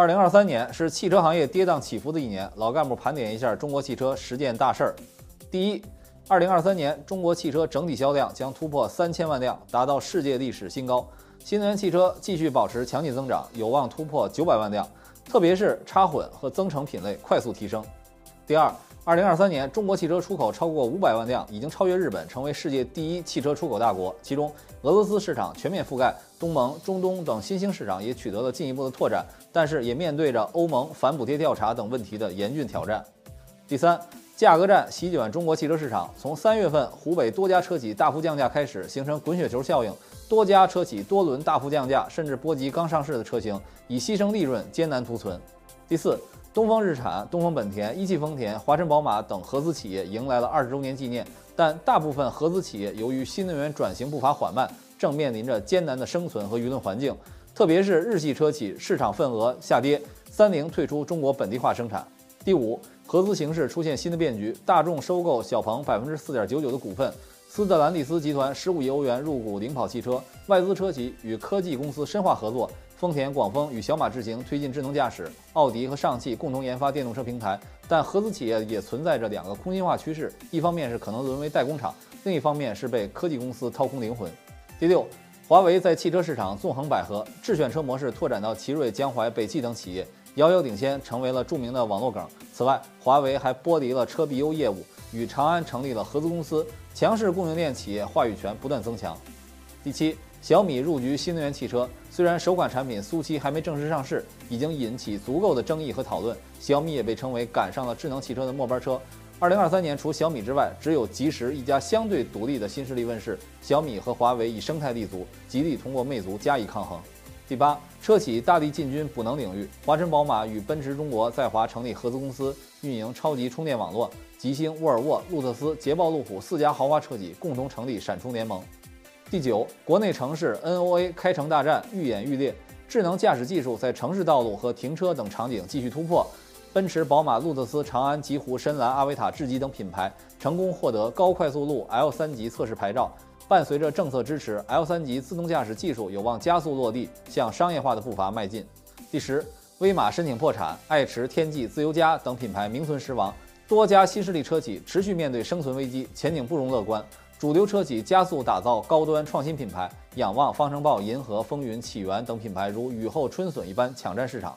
二零二三年是汽车行业跌宕起伏的一年，老干部盘点一下中国汽车十件大事儿。第一，二零二三年中国汽车整体销量将突破三千万辆，达到世界历史新高。新能源汽车继续保持强劲增长，有望突破九百万辆，特别是插混和增程品类快速提升。第二，二零二三年中国汽车出口超过五百万辆，已经超越日本，成为世界第一汽车出口大国。其中，俄罗斯市场全面覆盖，东盟、中东等新兴市场也取得了进一步的拓展，但是也面对着欧盟反补贴调查等问题的严峻挑战。第三，价格战席卷中国汽车市场，从三月份湖北多家车企大幅降价开始，形成滚雪球效应。多家车企多轮大幅降价，甚至波及刚上市的车型，以牺牲利润艰难图存。第四，东风日产、东风本田、一汽丰田、华晨宝马等合资企业迎来了二十周年纪念，但大部分合资企业由于新能源转型步伐缓慢，正面临着艰难的生存和舆论环境。特别是日系车企市场份额下跌，三菱退出中国本地化生产。第五，合资形势出现新的变局，大众收购小鹏百分之四点九九的股份。斯特兰蒂斯集团十五亿欧元入股领跑汽车，外资车企与科技公司深化合作。丰田、广丰与小马智行推进智能驾驶，奥迪和上汽共同研发电动车平台。但合资企业也存在着两个空心化趋势：一方面是可能沦为代工厂，另一方面是被科技公司掏空灵魂。第六，华为在汽车市场纵横捭阖，智选车模式拓展到奇瑞、江淮、北汽等企业，遥遥领先，成为了著名的网络梗。此外，华为还剥离了车 BU 业务。与长安成立了合资公司，强势供应链企业话语权不断增强。第七，小米入局新能源汽车，虽然首款产品苏七还没正式上市，已经引起足够的争议和讨论。小米也被称为赶上了智能汽车的末班车。二零二三年，除小米之外，只有吉时一家相对独立的新势力问世。小米和华为以生态立足，极力通过魅族加以抗衡。第八，车企大力进军补能领域，华晨宝马与奔驰中国在华成立合资公司，运营超级充电网络。吉星、沃尔沃、路特斯、捷豹、路虎四家豪华车企共同成立闪充联盟。第九，国内城市 NOA 开城大战愈演愈烈，智能驾驶技术在城市道路和停车等场景继续突破。奔驰、宝马、路特斯、长安、极狐、深蓝、阿维塔、智己等品牌成功获得高快速路 L 三级测试牌照。伴随着政策支持，L 三级自动驾驶技术有望加速落地，向商业化的步伐迈进。第十，威马申请破产，爱驰、天际、自由家等品牌名存实亡。多家新势力车企持续面对生存危机，前景不容乐观。主流车企加速打造高端创新品牌，仰望方程豹、银河、风云、起源等品牌如雨后春笋一般抢占市场。